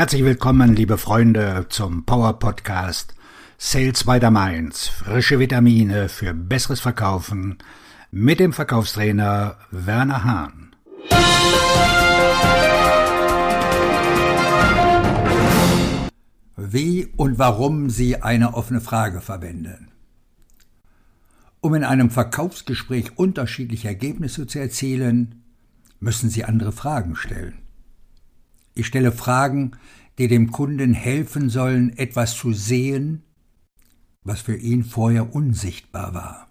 Herzlich willkommen, liebe Freunde, zum Power Podcast Sales by the Mainz. Frische Vitamine für besseres Verkaufen mit dem Verkaufstrainer Werner Hahn. Wie und warum Sie eine offene Frage verwenden. Um in einem Verkaufsgespräch unterschiedliche Ergebnisse zu erzielen, müssen Sie andere Fragen stellen. Ich stelle Fragen, die dem Kunden helfen sollen, etwas zu sehen, was für ihn vorher unsichtbar war.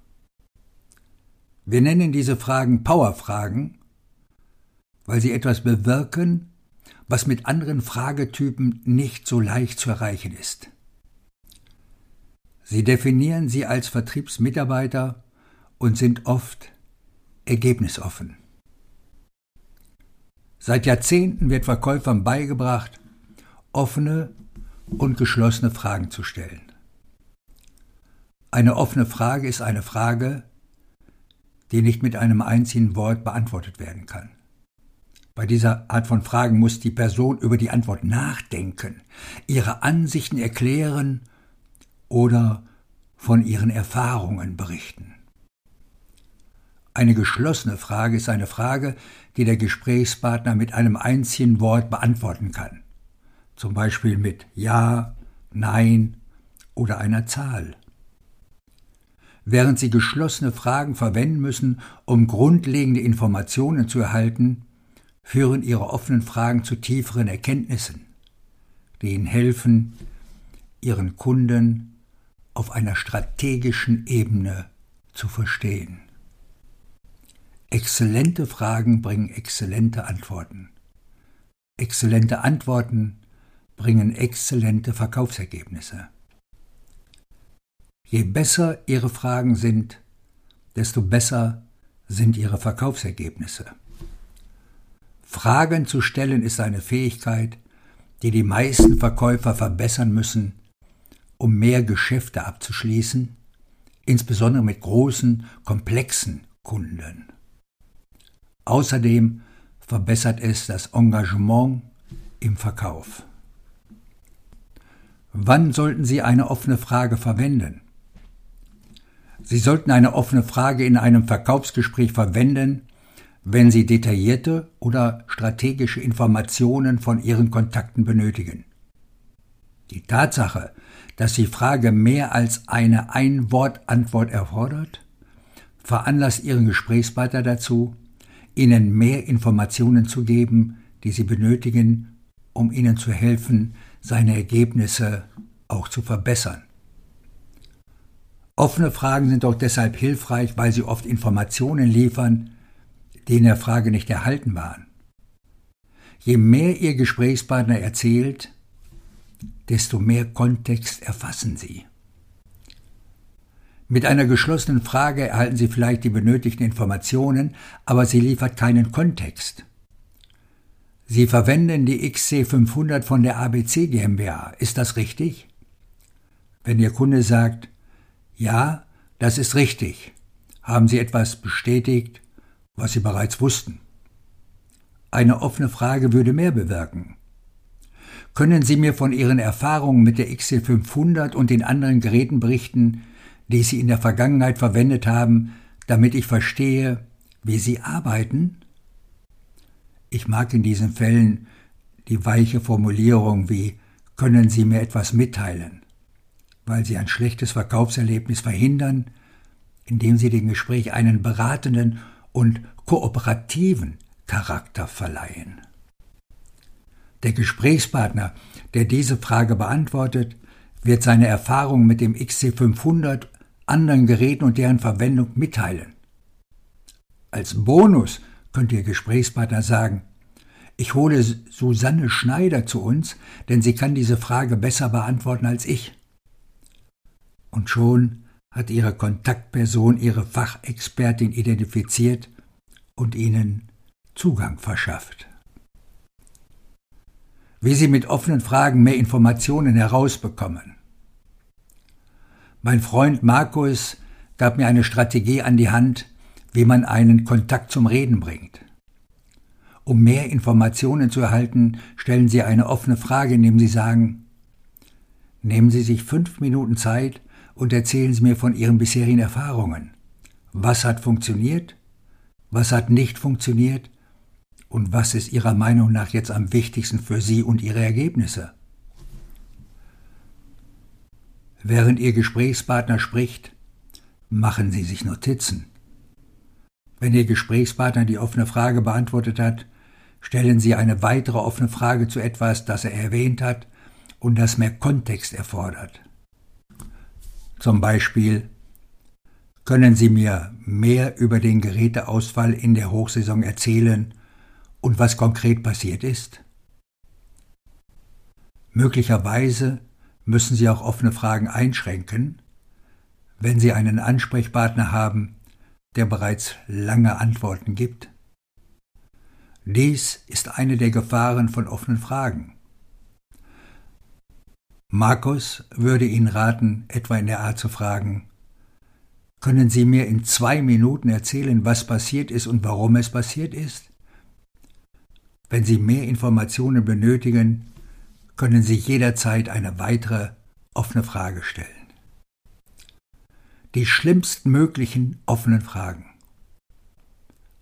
Wir nennen diese Fragen Powerfragen, weil sie etwas bewirken, was mit anderen Fragetypen nicht so leicht zu erreichen ist. Sie definieren sie als Vertriebsmitarbeiter und sind oft ergebnisoffen. Seit Jahrzehnten wird Verkäufern beigebracht, offene und geschlossene Fragen zu stellen. Eine offene Frage ist eine Frage, die nicht mit einem einzigen Wort beantwortet werden kann. Bei dieser Art von Fragen muss die Person über die Antwort nachdenken, ihre Ansichten erklären oder von ihren Erfahrungen berichten. Eine geschlossene Frage ist eine Frage, die der Gesprächspartner mit einem einzigen Wort beantworten kann, zum Beispiel mit Ja, Nein oder einer Zahl. Während Sie geschlossene Fragen verwenden müssen, um grundlegende Informationen zu erhalten, führen Ihre offenen Fragen zu tieferen Erkenntnissen, die Ihnen helfen, Ihren Kunden auf einer strategischen Ebene zu verstehen. Exzellente Fragen bringen exzellente Antworten. Exzellente Antworten bringen exzellente Verkaufsergebnisse. Je besser Ihre Fragen sind, desto besser sind Ihre Verkaufsergebnisse. Fragen zu stellen ist eine Fähigkeit, die die meisten Verkäufer verbessern müssen, um mehr Geschäfte abzuschließen, insbesondere mit großen, komplexen Kunden. Außerdem verbessert es das Engagement im Verkauf. Wann sollten Sie eine offene Frage verwenden? Sie sollten eine offene Frage in einem Verkaufsgespräch verwenden, wenn Sie detaillierte oder strategische Informationen von Ihren Kontakten benötigen. Die Tatsache, dass die Frage mehr als eine Ein-Wort-Antwort erfordert, veranlasst Ihren Gesprächspartner dazu, Ihnen mehr Informationen zu geben, die Sie benötigen, um Ihnen zu helfen, seine Ergebnisse auch zu verbessern. Offene Fragen sind auch deshalb hilfreich, weil sie oft Informationen liefern, die in der Frage nicht erhalten waren. Je mehr Ihr Gesprächspartner erzählt, desto mehr Kontext erfassen Sie. Mit einer geschlossenen Frage erhalten Sie vielleicht die benötigten Informationen, aber sie liefert keinen Kontext. Sie verwenden die XC500 von der ABC GmbH. Ist das richtig? Wenn Ihr Kunde sagt, ja, das ist richtig. Haben Sie etwas bestätigt, was Sie bereits wussten? Eine offene Frage würde mehr bewirken. Können Sie mir von Ihren Erfahrungen mit der XC500 und den anderen Geräten berichten, die Sie in der Vergangenheit verwendet haben, damit ich verstehe, wie Sie arbeiten? Ich mag in diesen Fällen die weiche Formulierung wie können Sie mir etwas mitteilen weil sie ein schlechtes Verkaufserlebnis verhindern, indem sie dem Gespräch einen beratenden und kooperativen Charakter verleihen. Der Gesprächspartner, der diese Frage beantwortet, wird seine Erfahrungen mit dem XC500, anderen Geräten und deren Verwendung mitteilen. Als Bonus könnte Ihr Gesprächspartner sagen, ich hole Susanne Schneider zu uns, denn sie kann diese Frage besser beantworten als ich und schon hat ihre Kontaktperson ihre Fachexpertin identifiziert und ihnen Zugang verschafft. Wie sie mit offenen Fragen mehr Informationen herausbekommen. Mein Freund Markus gab mir eine Strategie an die Hand, wie man einen Kontakt zum Reden bringt. Um mehr Informationen zu erhalten, stellen Sie eine offene Frage, indem Sie sagen, nehmen Sie sich fünf Minuten Zeit und erzählen Sie mir von Ihren bisherigen Erfahrungen. Was hat funktioniert? Was hat nicht funktioniert? Und was ist Ihrer Meinung nach jetzt am wichtigsten für Sie und Ihre Ergebnisse? Während Ihr Gesprächspartner spricht, machen Sie sich Notizen. Wenn Ihr Gesprächspartner die offene Frage beantwortet hat, stellen Sie eine weitere offene Frage zu etwas, das er erwähnt hat und das mehr Kontext erfordert. Zum Beispiel können Sie mir mehr über den Geräteausfall in der Hochsaison erzählen und was konkret passiert ist? Möglicherweise müssen Sie auch offene Fragen einschränken, wenn Sie einen Ansprechpartner haben, der bereits lange Antworten gibt. Dies ist eine der Gefahren von offenen Fragen. Markus würde Ihnen raten, etwa in der Art zu fragen, können Sie mir in zwei Minuten erzählen, was passiert ist und warum es passiert ist? Wenn Sie mehr Informationen benötigen, können Sie jederzeit eine weitere offene Frage stellen. Die schlimmsten möglichen offenen Fragen.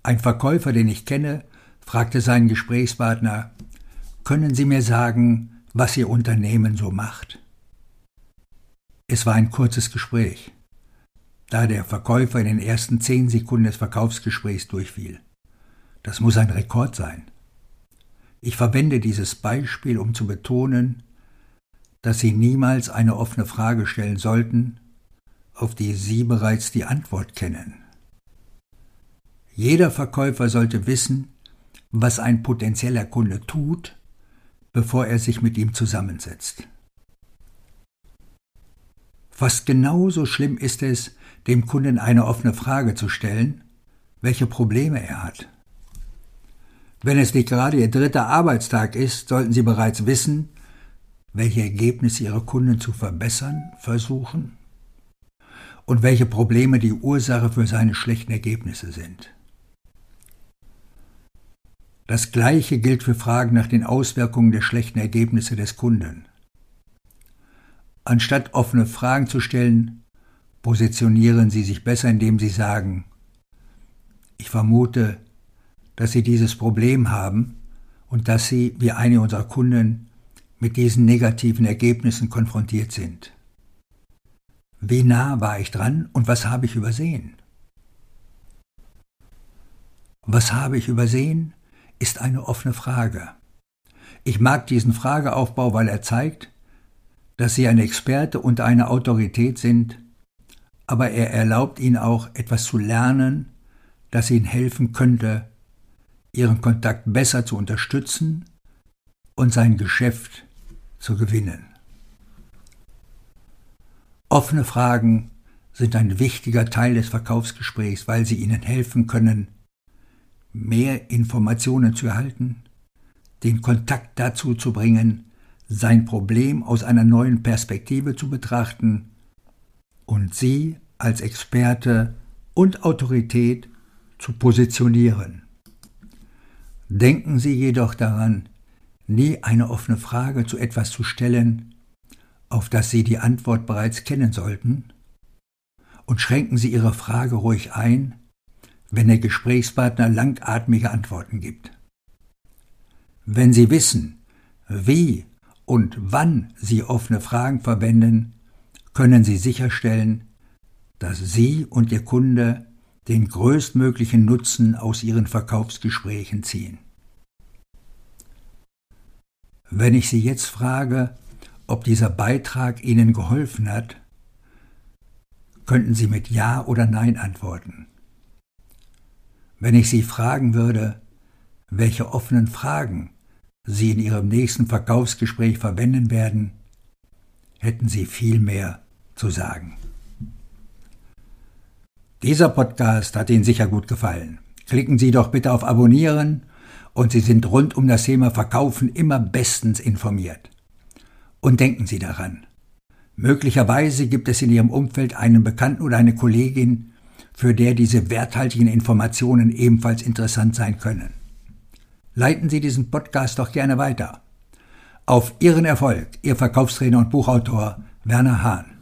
Ein Verkäufer, den ich kenne, fragte seinen Gesprächspartner, können Sie mir sagen, was Ihr Unternehmen so macht? Es war ein kurzes Gespräch, da der Verkäufer in den ersten zehn Sekunden des Verkaufsgesprächs durchfiel. Das muss ein Rekord sein. Ich verwende dieses Beispiel, um zu betonen, dass Sie niemals eine offene Frage stellen sollten, auf die Sie bereits die Antwort kennen. Jeder Verkäufer sollte wissen, was ein potenzieller Kunde tut, bevor er sich mit ihm zusammensetzt. Fast genauso schlimm ist es, dem Kunden eine offene Frage zu stellen, welche Probleme er hat. Wenn es nicht gerade Ihr dritter Arbeitstag ist, sollten Sie bereits wissen, welche Ergebnisse Ihre Kunden zu verbessern versuchen und welche Probleme die Ursache für seine schlechten Ergebnisse sind. Das Gleiche gilt für Fragen nach den Auswirkungen der schlechten Ergebnisse des Kunden. Anstatt offene Fragen zu stellen, positionieren Sie sich besser, indem Sie sagen, ich vermute, dass sie dieses Problem haben und dass sie, wie einige unserer Kunden, mit diesen negativen Ergebnissen konfrontiert sind. Wie nah war ich dran und was habe ich übersehen? Was habe ich übersehen, ist eine offene Frage. Ich mag diesen Frageaufbau, weil er zeigt, dass Sie ein Experte und eine Autorität sind, aber er erlaubt Ihnen auch etwas zu lernen, das Ihnen helfen könnte, ihren Kontakt besser zu unterstützen und sein Geschäft zu gewinnen. Offene Fragen sind ein wichtiger Teil des Verkaufsgesprächs, weil sie Ihnen helfen können, mehr Informationen zu erhalten, den Kontakt dazu zu bringen, sein Problem aus einer neuen Perspektive zu betrachten und Sie als Experte und Autorität zu positionieren. Denken Sie jedoch daran, nie eine offene Frage zu etwas zu stellen, auf das Sie die Antwort bereits kennen sollten, und schränken Sie Ihre Frage ruhig ein, wenn der Gesprächspartner langatmige Antworten gibt. Wenn Sie wissen, wie und wann Sie offene Fragen verwenden, können Sie sicherstellen, dass Sie und Ihr Kunde den größtmöglichen Nutzen aus ihren Verkaufsgesprächen ziehen. Wenn ich Sie jetzt frage, ob dieser Beitrag Ihnen geholfen hat, könnten Sie mit Ja oder Nein antworten. Wenn ich Sie fragen würde, welche offenen Fragen Sie in Ihrem nächsten Verkaufsgespräch verwenden werden, hätten Sie viel mehr zu sagen. Dieser Podcast hat Ihnen sicher gut gefallen. Klicken Sie doch bitte auf Abonnieren und Sie sind rund um das Thema Verkaufen immer bestens informiert. Und denken Sie daran, möglicherweise gibt es in Ihrem Umfeld einen Bekannten oder eine Kollegin, für der diese werthaltigen Informationen ebenfalls interessant sein können. Leiten Sie diesen Podcast doch gerne weiter. Auf Ihren Erfolg, Ihr Verkaufstrainer und Buchautor Werner Hahn.